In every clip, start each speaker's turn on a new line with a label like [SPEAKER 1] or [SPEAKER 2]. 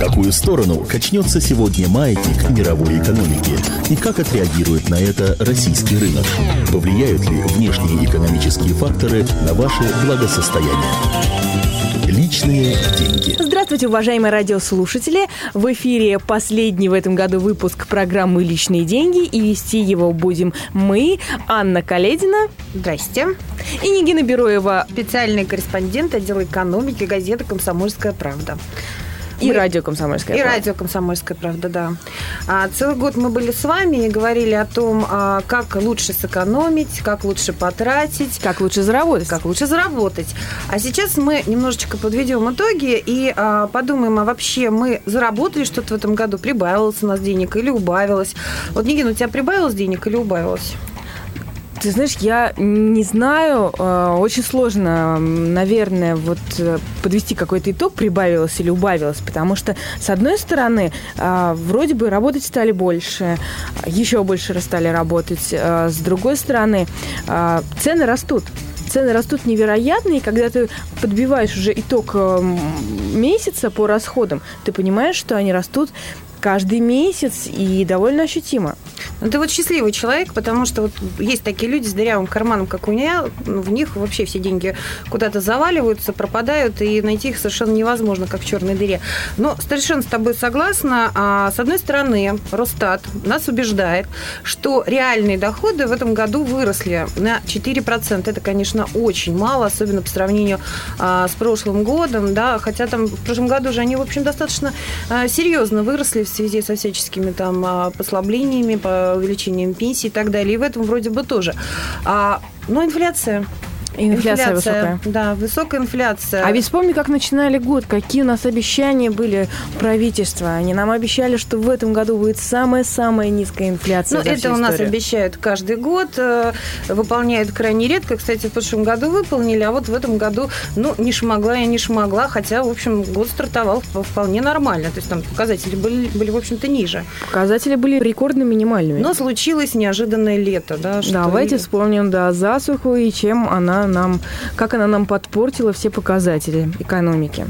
[SPEAKER 1] какую сторону качнется сегодня маятник мировой экономики и как отреагирует на это российский рынок? Повлияют ли внешние экономические факторы на ваше благосостояние? Личные деньги.
[SPEAKER 2] Здравствуйте, уважаемые радиослушатели! В эфире последний в этом году выпуск программы «Личные деньги» и вести его будем мы, Анна Каледина.
[SPEAKER 3] Здрасте.
[SPEAKER 2] И Нигина Бероева.
[SPEAKER 3] Специальный корреспондент отдела экономики газеты «Комсомольская правда».
[SPEAKER 2] И мы... радио «Комсомольская
[SPEAKER 3] правда». И радио «Комсомольская правда», да. А, целый год мы были с вами и говорили о том, а, как лучше сэкономить, как лучше потратить.
[SPEAKER 2] Как лучше заработать.
[SPEAKER 3] Как лучше заработать. А сейчас мы немножечко подведем итоги и а, подумаем, а вообще мы заработали что-то в этом году, прибавилось у нас денег или убавилось. Вот, Нигин, у тебя прибавилось денег или убавилось?
[SPEAKER 2] Ты знаешь, я не знаю, э, очень сложно, наверное, вот э, подвести какой-то итог, прибавилось или убавилось, потому что, с одной стороны, э, вроде бы работать стали больше, еще больше стали работать, с другой стороны, цены растут цены растут невероятно, и когда ты подбиваешь уже итог месяца по расходам, ты понимаешь, что они растут каждый месяц и довольно ощутимо.
[SPEAKER 3] Ну, ты вот счастливый человек, потому что вот есть такие люди с дырявым карманом, как у меня, ну, в них вообще все деньги куда-то заваливаются, пропадают, и найти их совершенно невозможно, как в черной дыре. Но совершенно с тобой согласна. А, с одной стороны, Росстат нас убеждает, что реальные доходы в этом году выросли на 4%. Это, конечно, очень мало, особенно по сравнению а, с прошлым годом, да, хотя там в прошлом году же они, в общем, достаточно а, серьезно выросли в связи со всяческими там а, послаблениями, по увеличением пенсии и так далее. И в этом вроде бы тоже. А, но инфляция
[SPEAKER 2] Инфляция, инфляция высокая.
[SPEAKER 3] Да, высокая инфляция.
[SPEAKER 2] А ведь вспомни, как начинали год, какие у нас обещания были правительства. Они нам обещали, что в этом году будет самая-самая низкая инфляция.
[SPEAKER 3] Ну, это у нас обещают каждый год, э, выполняют крайне редко. Кстати, в прошлом году выполнили, а вот в этом году, ну, не шмогла я не шмогла, хотя, в общем, год стартовал вполне нормально. То есть там показатели были, были в общем-то, ниже.
[SPEAKER 2] Показатели были рекордно минимальными.
[SPEAKER 3] Но случилось неожиданное лето, да.
[SPEAKER 2] Давайте вспомним, да, засуху и чем она нам, как она нам подпортила все показатели экономики.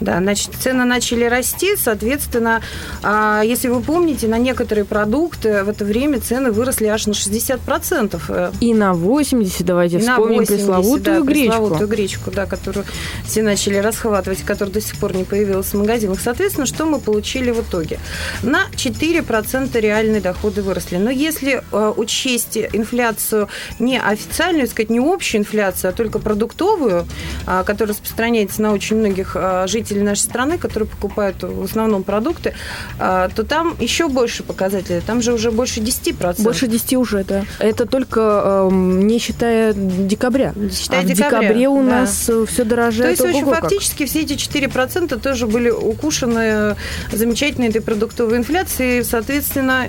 [SPEAKER 3] Да, значит, цены начали расти, соответственно, а, если вы помните, на некоторые продукты в это время цены выросли аж на 60%.
[SPEAKER 2] И на 80, давайте и вспомним 80, пресловутую да, гречку.
[SPEAKER 3] Пресловутую гречку, да, которую все начали расхватывать, которая до сих пор не появилась в магазинах. Соответственно, что мы получили в итоге? На 4% реальные доходы выросли. Но если э, учесть инфляцию не официальную, сказать, не общую инфляцию, а только продуктовую, а, которая распространяется на очень многих жителей нашей страны, которые покупают в основном продукты, а, то там еще больше показателей. Там же уже больше 10%.
[SPEAKER 2] Больше 10 уже, да. Это только не считая декабря. Считая а декабря, в декабре у да. нас э, все дорожает.
[SPEAKER 3] То есть, в общем, фактически все эти 4% тоже были укушены замечательной этой продуктовой инфляцией. Соответственно,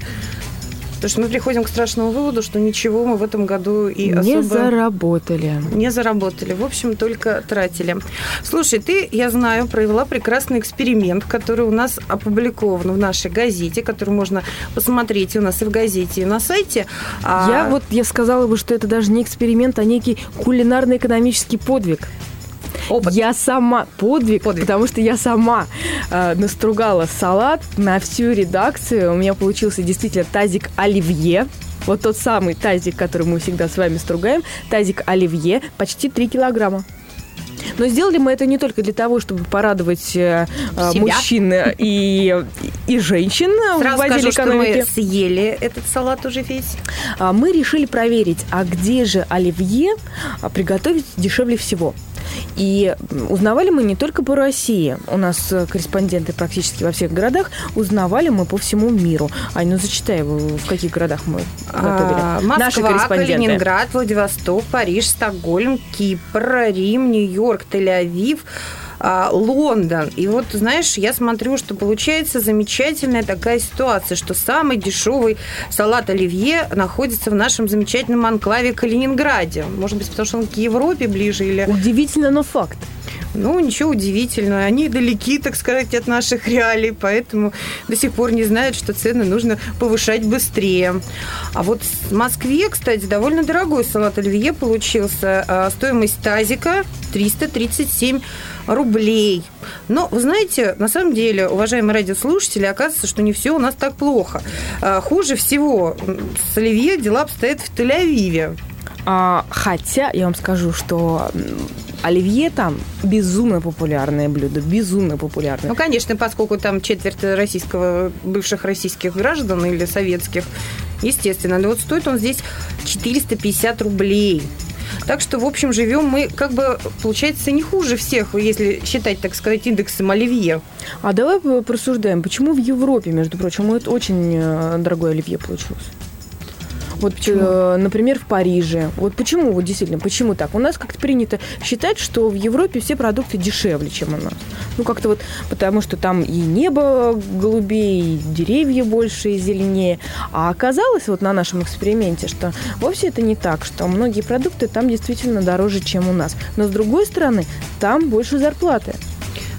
[SPEAKER 3] Потому что мы приходим к страшному выводу, что ничего мы в этом году и
[SPEAKER 2] не особо... заработали.
[SPEAKER 3] Не заработали. В общем, только тратили. Слушай, ты, я знаю, провела прекрасный эксперимент, который у нас опубликован в нашей газете, который можно посмотреть у нас и в газете, и на сайте.
[SPEAKER 2] А я вот, я сказала бы, что это даже не эксперимент, а некий кулинарно-экономический подвиг. Опыт. Я сама подвиг, подвиг, потому что я сама э, настругала салат на всю редакцию. У меня получился действительно тазик оливье. Вот тот самый тазик, который мы всегда с вами стругаем, тазик оливье, почти 3 килограмма. Но сделали мы это не только для того, чтобы порадовать э, э мужчин и, и женщин
[SPEAKER 3] Сразу в отделе скажу, экономики. Что мы съели этот салат уже весь.
[SPEAKER 2] А, мы решили проверить, а где же оливье а, приготовить дешевле всего. И узнавали мы не только по России. У нас э, корреспонденты практически во всех городах. Узнавали мы по всему миру. Ань, ну зачитай, его, в каких городах мы готовили. А,
[SPEAKER 3] Москва, Наши корреспонденты. Калининград, Владивосток, Париж, Стокгольм, Кипр, Рим, Нью-Йорк, Тель-Авив, Лондон. И вот, знаешь, я смотрю, что получается замечательная такая ситуация, что самый дешевый салат оливье находится в нашем замечательном анклаве Калининграде. Может быть, потому что он к Европе ближе или...
[SPEAKER 2] Удивительно, но факт.
[SPEAKER 3] Ну, ничего удивительного. Они далеки, так сказать, от наших реалий, поэтому до сих пор не знают, что цены нужно повышать быстрее. А вот в Москве, кстати, довольно дорогой салат оливье получился. А, стоимость тазика 337 рублей. Но, вы знаете, на самом деле, уважаемые радиослушатели, оказывается, что не все у нас так плохо. А, хуже всего с оливье дела обстоят в Тель-Авиве.
[SPEAKER 2] А, хотя я вам скажу, что оливье там безумно популярное блюдо, безумно популярное.
[SPEAKER 3] Ну, конечно, поскольку там четверть российского, бывших российских граждан или советских, естественно. Но вот стоит он здесь 450 рублей. Так что, в общем, живем мы, как бы, получается, не хуже всех, если считать, так сказать, индексом оливье.
[SPEAKER 2] А давай просуждаем, почему в Европе, между прочим, это очень э, дорогое оливье получилось? Вот, почему? Э, например, в Париже. Вот почему, вот действительно, почему так? У нас как-то принято считать, что в Европе все продукты дешевле, чем у нас. Ну, как-то вот, потому что там и небо голубее, и деревья больше и зеленее. А оказалось вот на нашем эксперименте, что вовсе это не так, что многие продукты там действительно дороже, чем у нас. Но, с другой стороны, там больше зарплаты.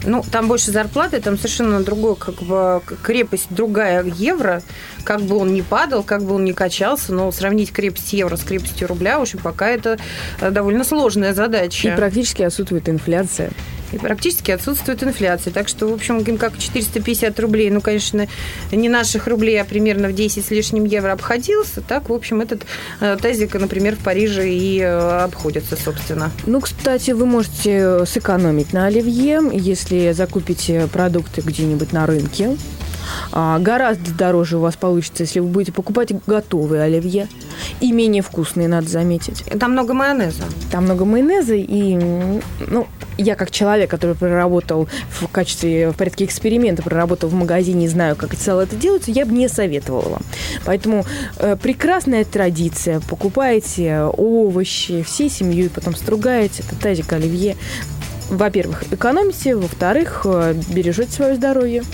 [SPEAKER 3] Ну, там больше зарплаты, там совершенно другой, как бы, крепость другая евро. Как бы он ни падал, как бы он ни качался, но сравнить крепость евро с крепостью рубля, в общем, пока это э, довольно сложная задача.
[SPEAKER 2] И практически отсутствует инфляция
[SPEAKER 3] и практически отсутствует инфляция. Так что, в общем, как 450 рублей, ну, конечно, не наших рублей, а примерно в 10 с лишним евро обходился, так, в общем, этот э, тазик, например, в Париже и э, обходится, собственно.
[SPEAKER 2] Ну, кстати, вы можете сэкономить на оливье, если закупите продукты где-нибудь на рынке. А, гораздо дороже у вас получится, если вы будете покупать готовые оливье. И менее вкусные, надо заметить.
[SPEAKER 3] Там много майонеза.
[SPEAKER 2] Там много майонеза, и ну, я как человек, который проработал в качестве, в порядке эксперимента, проработал в магазине и знаю, как это салаты делаются, я бы не советовала. Поэтому э, прекрасная традиция. Покупаете овощи всей семьей, потом стругаете, это тазик оливье. Во-первых, экономите, во-вторых, э, бережете свое здоровье.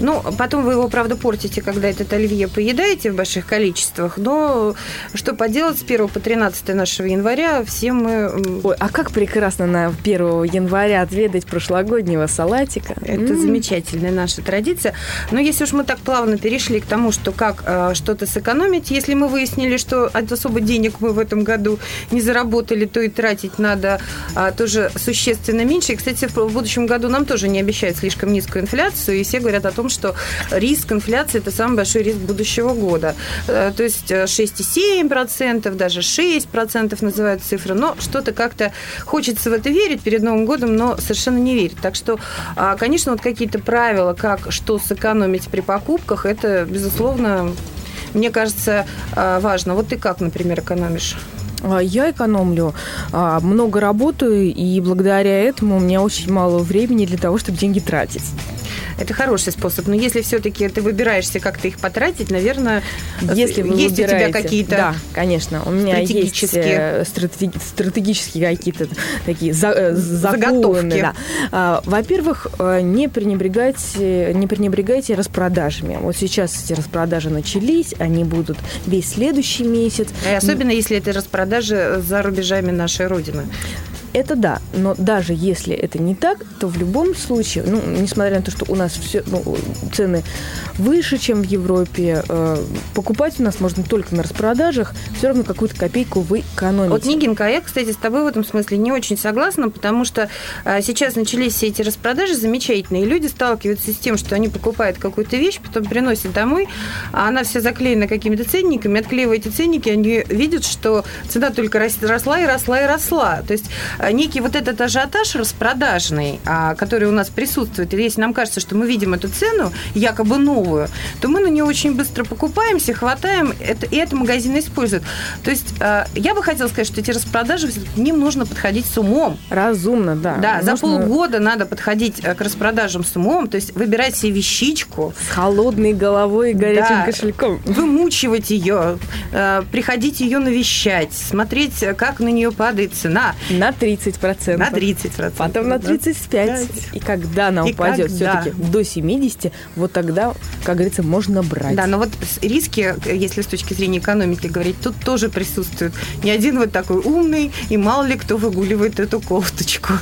[SPEAKER 3] Ну, потом вы его, правда, портите, когда этот оливье поедаете в больших количествах, но что поделать с 1 по 13 нашего января все мы...
[SPEAKER 2] Ой, а как прекрасно на 1 января отведать прошлогоднего салатика.
[SPEAKER 3] Это м-м. замечательная наша традиция. Но если уж мы так плавно перешли к тому, что как э, что-то сэкономить, если мы выяснили, что особо денег мы в этом году не заработали, то и тратить надо э, тоже существенно меньше. И, кстати, в будущем году нам тоже не обещают слишком низкую инфляцию, и все говорят о том, что риск инфляции – это самый большой риск будущего года. Э, то есть 6,7%, э, даже 6% называют цифры. Но что-то как-то хочется в это верить перед Новым годом, но совершенно не верить. Так что, а, конечно, вот какие-то правила, как что сэкономить при покупках, это, безусловно, мне кажется, а, важно. Вот ты как, например, экономишь?
[SPEAKER 2] А, я экономлю, много работаю, и благодаря этому у меня очень мало времени для того, чтобы деньги тратить.
[SPEAKER 3] Это хороший способ. Но если все-таки ты выбираешься как-то их потратить, наверное,
[SPEAKER 2] если вы есть выбираете, у тебя какие-то... Да, конечно. У меня есть э, стратеги- стратегические какие-то такие за, э, заготовки. Да. А, во-первых, э, не пренебрегайте, не пренебрегайте распродажами. Вот сейчас эти распродажи начались, они будут весь следующий месяц.
[SPEAKER 3] И особенно если это распродажи за рубежами нашей Родины.
[SPEAKER 2] Это да, но даже если это не так, то в любом случае, ну, несмотря на то, что у нас все ну, цены выше, чем в Европе, э, покупать у нас можно только на распродажах, все равно какую-то копейку вы экономите.
[SPEAKER 3] Вот, Нигинка, я, кстати, с тобой в этом смысле не очень согласна, потому что э, сейчас начались все эти распродажи замечательные, и люди сталкиваются с тем, что они покупают какую-то вещь, потом приносят домой, а она вся заклеена какими-то ценниками, отклеивая эти ценники, они видят, что цена только росла и росла и росла. То есть некий вот этот ажиотаж распродажный, а, который у нас присутствует, и если нам кажется, что мы видим эту цену, якобы новую, то мы на нее очень быстро покупаемся, хватаем, это, и это магазины используют. То есть э, я бы хотела сказать, что эти распродажи, к ним нужно подходить с умом.
[SPEAKER 2] Разумно, да.
[SPEAKER 3] Да, нужно... за полгода надо подходить э, к распродажам с умом, то есть выбирать себе вещичку.
[SPEAKER 2] С холодной головой и горячим да, кошельком.
[SPEAKER 3] Вымучивать ее, приходить ее навещать, смотреть, как на нее падает цена.
[SPEAKER 2] На три 30%.
[SPEAKER 3] На 30%.
[SPEAKER 2] Потом на 35%. 5. И когда она и упадет все-таки до 70, вот тогда, как говорится, можно брать.
[SPEAKER 3] Да, но вот риски, если с точки зрения экономики говорить, тут тоже присутствуют. Не один вот такой умный, и мало ли кто выгуливает эту кофточку.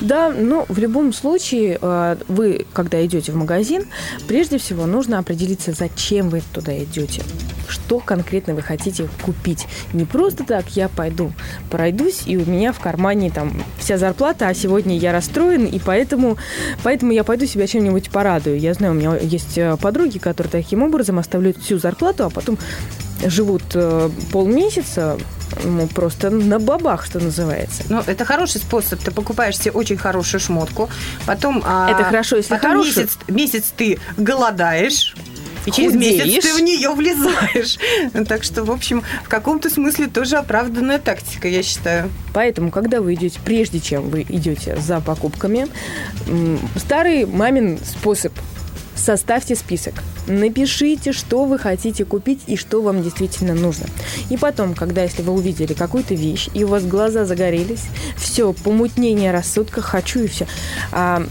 [SPEAKER 2] Да, но в любом случае, э, вы, когда идете в магазин, прежде всего нужно определиться, зачем вы туда идете что конкретно вы хотите купить. Не просто так я пойду, пройдусь, и у меня в кармане там вся зарплата, а сегодня я расстроен, и поэтому, поэтому я пойду себя чем-нибудь порадую. Я знаю, у меня есть э, подруги, которые таким образом оставляют всю зарплату, а потом живут э, полмесяца ну, просто на бабах, что называется.
[SPEAKER 3] Ну, это хороший способ. Ты покупаешь себе очень хорошую шмотку, потом... А,
[SPEAKER 2] это хорошо, если
[SPEAKER 3] потом
[SPEAKER 2] хорошую.
[SPEAKER 3] Месяц, месяц ты голодаешь, и через Худеешь. месяц ты в нее влезаешь. Так что, в общем, в каком-то смысле тоже оправданная тактика, я считаю.
[SPEAKER 2] Поэтому, когда вы идете, прежде чем вы идете за покупками, старый мамин способ составьте список. Напишите, что вы хотите купить и что вам действительно нужно. И потом, когда если вы увидели какую-то вещь, и у вас глаза загорелись, все, помутнение рассудка, хочу и все. А,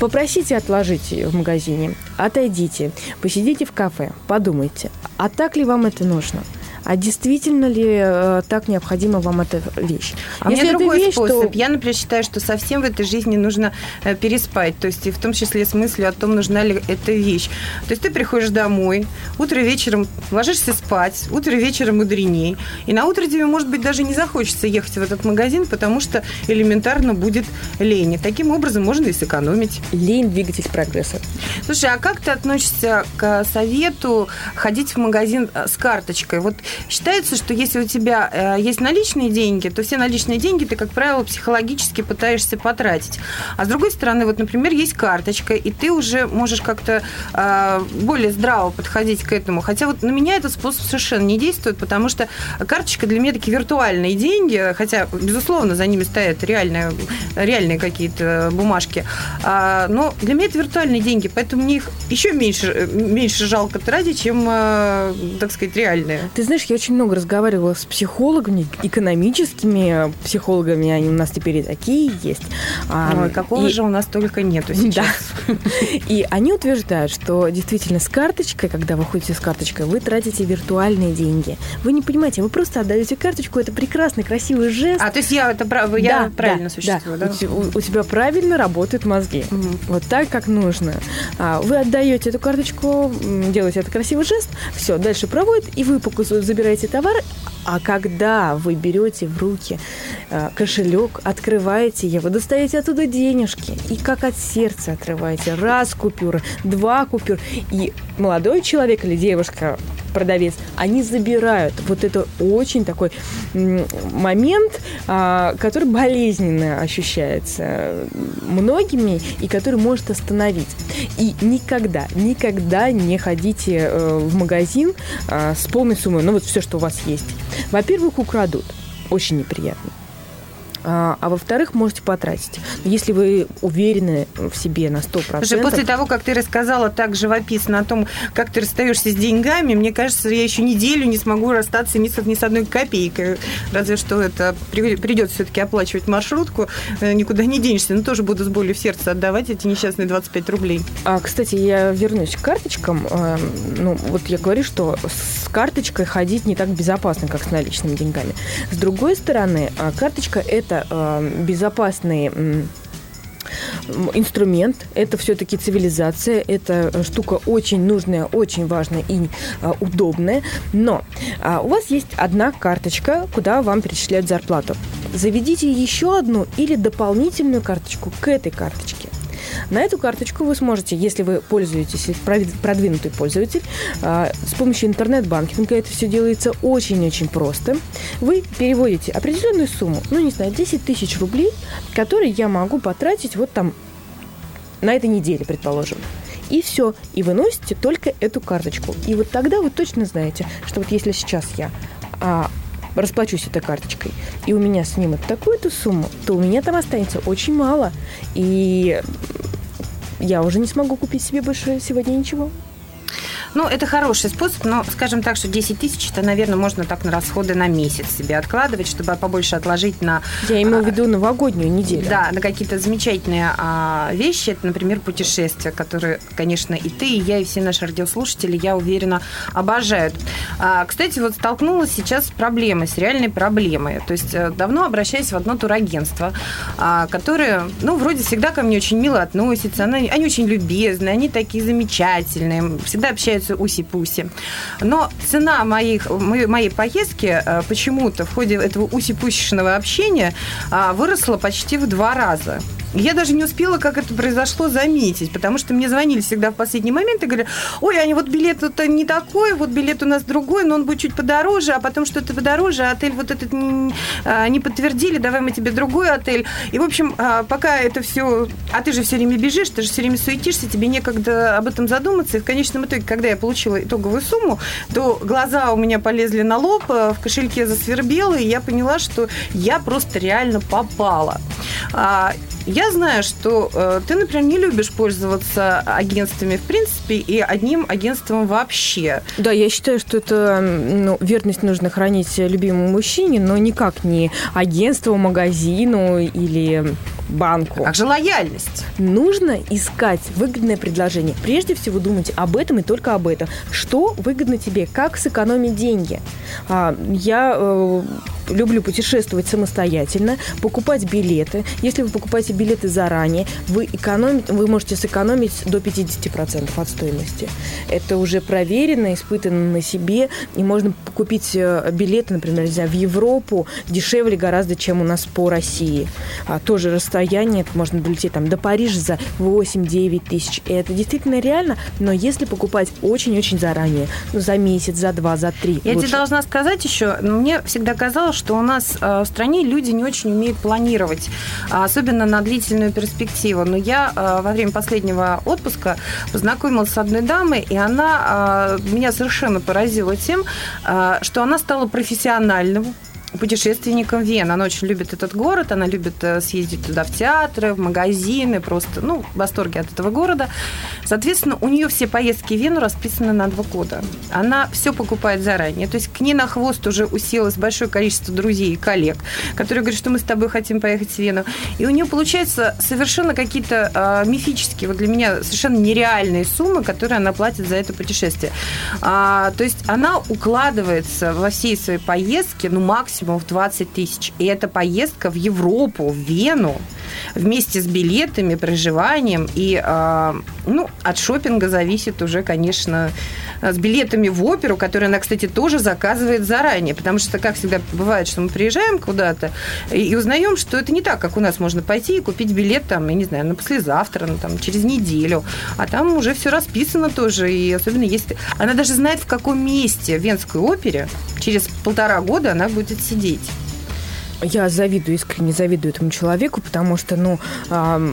[SPEAKER 2] Попросите отложить в магазине, отойдите, посидите в кафе, подумайте, а так ли вам это нужно? А действительно ли э, так необходима вам эта вещь?
[SPEAKER 3] А Если мне другой вещь, способ. То... Я, например, считаю, что совсем в этой жизни нужно э, переспать, то есть и в том числе с мыслью о том, нужна ли эта вещь. То есть ты приходишь домой, утро вечером ложишься спать, утро вечером мудреней, и на утро тебе, может быть, даже не захочется ехать в этот магазин, потому что элементарно будет лень. И таким образом можно и сэкономить.
[SPEAKER 2] Лень – двигатель прогресса.
[SPEAKER 3] Слушай, а как ты относишься к совету ходить в магазин э, с карточкой? Вот Считается, что если у тебя э, есть наличные деньги, то все наличные деньги ты, как правило, психологически пытаешься потратить. А с другой стороны, вот, например, есть карточка, и ты уже можешь как-то э, более здраво подходить к этому. Хотя вот на меня этот способ совершенно не действует, потому что карточка для меня такие виртуальные деньги, хотя, безусловно, за ними стоят реальные, реальные какие-то бумажки. А, но для меня это виртуальные деньги, поэтому мне их еще меньше, меньше жалко тратить, чем, э, так сказать, реальные.
[SPEAKER 2] Ты знаешь, знаешь, я очень много разговаривала с психологами, экономическими психологами, они у нас теперь и такие есть.
[SPEAKER 3] А, Ой, какого и... же у нас только нету сейчас.
[SPEAKER 2] Да. И они утверждают, что действительно с карточкой, когда вы ходите с карточкой, вы тратите виртуальные деньги. Вы не понимаете, вы просто отдаете карточку, это прекрасный, красивый жест.
[SPEAKER 3] А, то есть я, это, я да, правильно да, существую, да?
[SPEAKER 2] да? У, у тебя правильно работают мозги. Угу. Вот так, как нужно. А, вы отдаете эту карточку, делаете этот красивый жест, все, дальше проводит, и вы забираете товар, а когда вы берете в руки э, кошелек, открываете его, достаете оттуда денежки и как от сердца отрываете. Раз купюра, два купюр. И молодой человек или девушка, продавец, они забирают. Вот это очень такой момент, а, который болезненно ощущается многими и который может остановить. И никогда, никогда не ходите э, в магазин а, с полной суммой, ну вот все, что у вас есть. Во-первых, украдут. Очень неприятно а, а во-вторых, можете потратить. Если вы уверены в себе на 100%.
[SPEAKER 3] Слушай, после того, как ты рассказала так живописно о том, как ты расстаешься с деньгами, мне кажется, я еще неделю не смогу расстаться ни с, ни с одной копейкой. Разве что это придется все-таки оплачивать маршрутку, э, никуда не денешься. Но тоже буду с болью в сердце отдавать эти несчастные 25 рублей.
[SPEAKER 2] А, кстати, я вернусь к карточкам. Эм, ну, вот я говорю, что с карточкой ходить не так безопасно, как с наличными деньгами. С другой стороны, а, карточка – это это э, безопасный инструмент, это все-таки цивилизация, это штука очень нужная, очень важная и а, удобная. Но а, у вас есть одна карточка, куда вам перечисляют зарплату. Заведите еще одну или дополнительную карточку к этой карточке. На эту карточку вы сможете, если вы пользуетесь, продвинутый пользователь, а, с помощью интернет-банкинга это все делается очень-очень просто. Вы переводите определенную сумму, ну, не знаю, 10 тысяч рублей, которые я могу потратить вот там на этой неделе, предположим. И все. И вы носите только эту карточку. И вот тогда вы точно знаете, что вот если сейчас я а, расплачусь этой карточкой, и у меня снимут такую-то сумму, то у меня там останется очень мало. И я уже не смогу купить себе больше сегодня ничего.
[SPEAKER 3] Ну, это хороший способ, но, скажем так, что 10 тысяч, это, наверное, можно так на расходы на месяц себе откладывать, чтобы побольше отложить на...
[SPEAKER 2] Я имею в виду новогоднюю неделю.
[SPEAKER 3] Да, на какие-то замечательные а, вещи. Это, например, путешествия, которые, конечно, и ты, и я, и все наши радиослушатели, я уверена, обожают. А, кстати, вот столкнулась сейчас с проблемой, с реальной проблемой. То есть э, давно обращаюсь в одно турагентство, а, которое, ну, вроде всегда ко мне очень мило относится, они, они очень любезные, они такие замечательные, всегда общаются уси-пуси. Но цена моих, моей поездки э, почему-то в ходе этого уси-пусишного общения а, выросла почти в два раза. Я даже не успела, как это произошло, заметить, потому что мне звонили всегда в последний момент и говорили, ой, Аня, вот билет это не такой, вот билет у нас другой, но он будет чуть подороже, а потом что-то подороже, а отель вот этот не, а, не подтвердили, давай мы тебе другой отель. И, в общем, а, пока это все... А ты же все время бежишь, ты же все время суетишься, тебе некогда об этом задуматься. И в конечном итоге, когда я получила итоговую сумму, то глаза у меня полезли на лоб, в кошельке засвербело, и я поняла, что я просто реально попала. Я знаю, что э, ты, например, не любишь пользоваться агентствами в принципе и одним агентством вообще.
[SPEAKER 2] Да, я считаю, что это ну, верность нужно хранить любимому мужчине, но никак не агентству, магазину или банку.
[SPEAKER 3] Как же лояльность?
[SPEAKER 2] Нужно искать выгодное предложение. Прежде всего думать об этом и только об этом. Что выгодно тебе? Как сэкономить деньги? А, я э, люблю путешествовать самостоятельно, покупать билеты. Если вы покупаете билеты заранее, вы, экономите, вы можете сэкономить до 50% от стоимости. Это уже проверено, испытано на себе, и можно купить э, билеты, например, знаю, в Европу дешевле гораздо, чем у нас по России. А, тоже расстояние, это можно долететь там, до Парижа за 8-9 тысяч. И это действительно реально, но если покупать очень-очень заранее, ну, за месяц, за два, за три.
[SPEAKER 3] Я лучше. тебе должна сказать еще, мне всегда казалось, что у нас э, в стране люди не очень умеют планировать, а особенно на длительную перспективу. Но я э, во время последнего отпуска познакомилась с одной дамой, и она э, меня совершенно поразила тем, что она стала профессиональным путешественником Вен. Она очень любит этот город, она любит съездить туда в театры, в магазины, просто, ну, в восторге от этого города. Соответственно, у нее все поездки в Вену расписаны на два года. Она все покупает заранее. То есть к ней на хвост уже уселось большое количество друзей и коллег, которые говорят, что мы с тобой хотим поехать в Вену. И у нее получается совершенно какие-то э, мифические, вот для меня совершенно нереальные суммы, которые она платит за это путешествие. А, то есть она укладывается во всей своей поездке, ну, максимум в 20 тысяч. И это поездка в Европу, в Вену, вместе с билетами, проживанием. И э, ну, от шопинга зависит уже, конечно, с билетами в оперу, которые она, кстати, тоже заказывает заранее. Потому что, как всегда бывает, что мы приезжаем куда-то и, узнаем, что это не так, как у нас можно пойти и купить билет, там, я не знаю, на послезавтра, ну, там, через неделю. А там уже все расписано тоже. И особенно если... Она даже знает, в каком месте в Венской опере через полтора года она будет сидеть.
[SPEAKER 2] Я завидую, искренне завидую этому человеку, потому что, ну, э,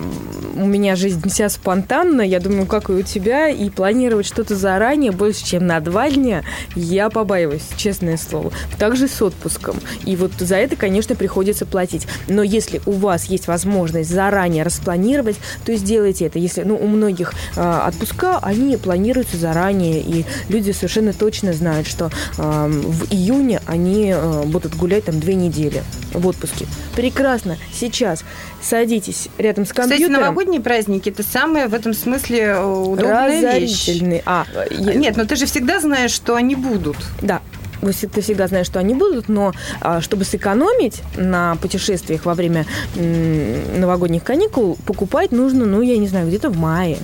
[SPEAKER 2] у меня жизнь вся спонтанна, я думаю, как и у тебя, и планировать что-то заранее больше, чем на два дня, я побаиваюсь, честное слово. Также с отпуском. И вот за это, конечно, приходится платить. Но если у вас есть возможность заранее распланировать, то сделайте это. Если, ну, у многих э, отпуска, они планируются заранее, и люди совершенно точно знают, что э, в июне они э, будут гулять там две недели в отпуске. Прекрасно. Сейчас садитесь рядом с компьютером.
[SPEAKER 3] Кстати, новогодние праздники – это самое в этом смысле э, удобная вещь.
[SPEAKER 2] А,
[SPEAKER 3] Нет, но ты же всегда знаешь, что они будут.
[SPEAKER 2] Да, ты всегда знаешь, что они будут, но а, чтобы сэкономить на путешествиях во время новогодних каникул, покупать нужно, ну, я не знаю, где-то в мае.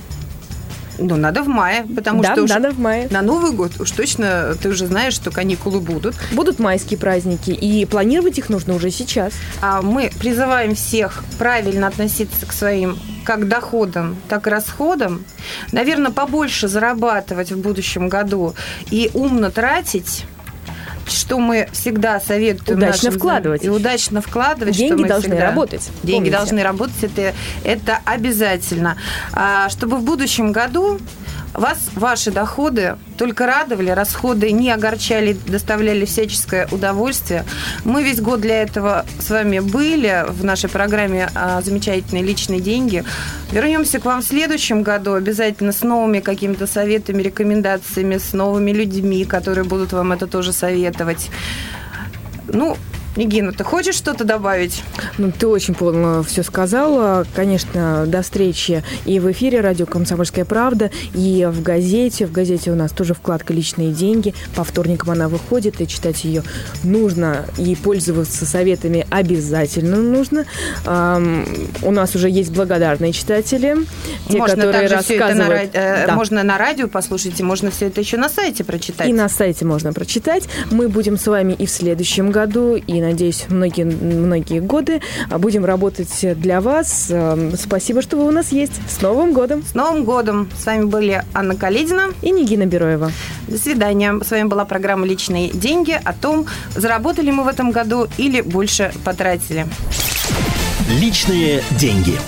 [SPEAKER 3] Ну, надо в мае, потому
[SPEAKER 2] да,
[SPEAKER 3] что
[SPEAKER 2] надо в мае.
[SPEAKER 3] на Новый год уж точно ты уже знаешь, что каникулы будут.
[SPEAKER 2] Будут майские праздники, и планировать их нужно уже сейчас.
[SPEAKER 3] А мы призываем всех правильно относиться к своим как доходам, так и расходам. Наверное, побольше зарабатывать в будущем году и умно тратить что мы всегда советуем
[SPEAKER 2] удачно нашим, вкладывать
[SPEAKER 3] и удачно вкладывать.
[SPEAKER 2] Деньги должны всегда, работать.
[SPEAKER 3] Деньги помните. должны работать, это, это обязательно. А, чтобы в будущем году вас ваши доходы только радовали, расходы не огорчали, доставляли всяческое удовольствие. Мы весь год для этого с вами были в нашей программе а, «Замечательные личные деньги». Вернемся к вам в следующем году обязательно с новыми какими-то советами, рекомендациями, с новыми людьми, которые будут вам это тоже советовать. Ну, Нигина, ты хочешь что-то добавить?
[SPEAKER 2] Ну, ты очень полно все сказала. Конечно, до встречи и в эфире радио «Комсомольская правда», и в газете. В газете у нас тоже вкладка «Личные деньги». По вторникам она выходит, и читать ее нужно, и пользоваться советами обязательно нужно. у нас уже есть благодарные читатели,
[SPEAKER 3] те, можно которые рассказывают. на, э, да. Можно на радио послушать, и можно все это еще на сайте прочитать.
[SPEAKER 2] И на сайте можно прочитать. Мы будем с вами и в следующем году, и надеюсь, многие-многие годы. Будем работать для вас. Эм, спасибо, что вы у нас есть. С Новым годом!
[SPEAKER 3] С Новым годом! С вами были Анна Каледина
[SPEAKER 2] и Нигина Бероева.
[SPEAKER 3] До свидания. С вами была программа «Личные деньги» о том, заработали мы в этом году или больше потратили.
[SPEAKER 1] Личные деньги.